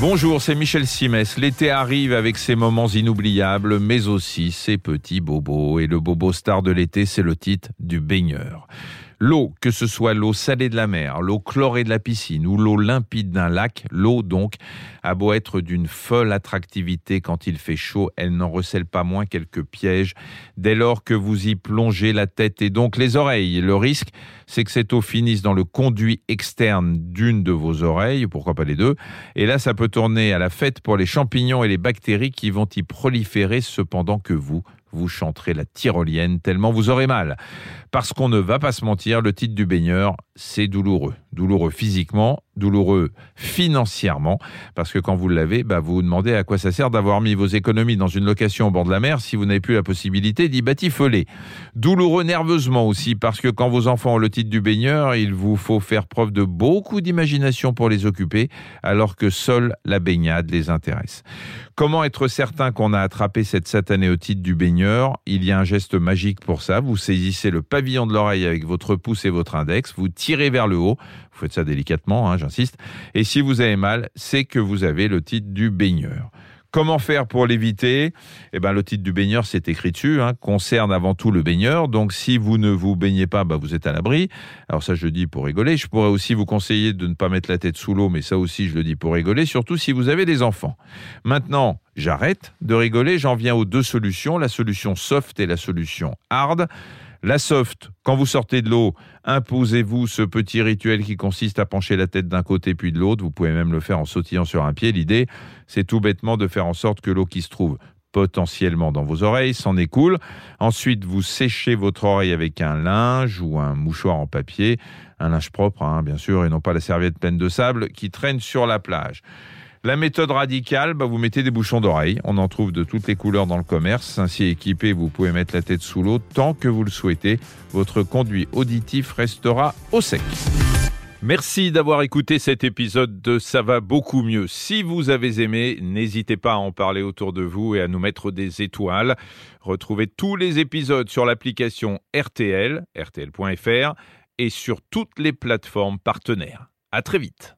Bonjour, c'est Michel Simès. L'été arrive avec ses moments inoubliables, mais aussi ses petits bobos. Et le bobo star de l'été, c'est le titre du baigneur. L'eau, que ce soit l'eau salée de la mer, l'eau chlorée de la piscine ou l'eau limpide d'un lac, l'eau donc a beau être d'une folle attractivité quand il fait chaud, elle n'en recèle pas moins quelques pièges dès lors que vous y plongez la tête et donc les oreilles. Le risque, c'est que cette eau finisse dans le conduit externe d'une de vos oreilles, pourquoi pas les deux, et là ça peut tourner à la fête pour les champignons et les bactéries qui vont y proliférer cependant que vous, vous chanterez la tyrolienne tellement vous aurez mal. Parce qu'on ne va pas se mentir, le titre du baigneur, c'est douloureux. Douloureux physiquement, douloureux financièrement, parce que quand vous l'avez, bah vous vous demandez à quoi ça sert d'avoir mis vos économies dans une location au bord de la mer si vous n'avez plus la possibilité d'y batifoler. Douloureux nerveusement aussi, parce que quand vos enfants ont le titre du baigneur, il vous faut faire preuve de beaucoup d'imagination pour les occuper, alors que seule la baignade les intéresse. Comment être certain qu'on a attrapé cette satanée au titre du baigneur? Il y a un geste magique pour ça. Vous saisissez le pavillon de l'oreille avec votre pouce et votre index, vous tirez vers le haut, vous faites ça délicatement, hein, j'insiste, et si vous avez mal, c'est que vous avez le titre du baigneur. Comment faire pour l'éviter? Eh ben, le titre du baigneur, c'est écrit dessus, hein, concerne avant tout le baigneur. Donc, si vous ne vous baignez pas, bah, vous êtes à l'abri. Alors ça, je le dis pour rigoler. Je pourrais aussi vous conseiller de ne pas mettre la tête sous l'eau, mais ça aussi, je le dis pour rigoler, surtout si vous avez des enfants. Maintenant, j'arrête de rigoler. J'en viens aux deux solutions, la solution soft et la solution hard. La soft, quand vous sortez de l'eau, imposez-vous ce petit rituel qui consiste à pencher la tête d'un côté puis de l'autre. Vous pouvez même le faire en sautillant sur un pied. L'idée, c'est tout bêtement de faire en sorte que l'eau qui se trouve potentiellement dans vos oreilles s'en écoule. Ensuite, vous séchez votre oreille avec un linge ou un mouchoir en papier, un linge propre, hein, bien sûr, et non pas la serviette pleine de sable qui traîne sur la plage. La méthode radicale, bah, vous mettez des bouchons d'oreille. On en trouve de toutes les couleurs dans le commerce. Ainsi équipé, vous pouvez mettre la tête sous l'eau tant que vous le souhaitez. Votre conduit auditif restera au sec. Merci d'avoir écouté cet épisode de Ça va beaucoup mieux. Si vous avez aimé, n'hésitez pas à en parler autour de vous et à nous mettre des étoiles. Retrouvez tous les épisodes sur l'application RTL, rtl.fr et sur toutes les plateformes partenaires. À très vite.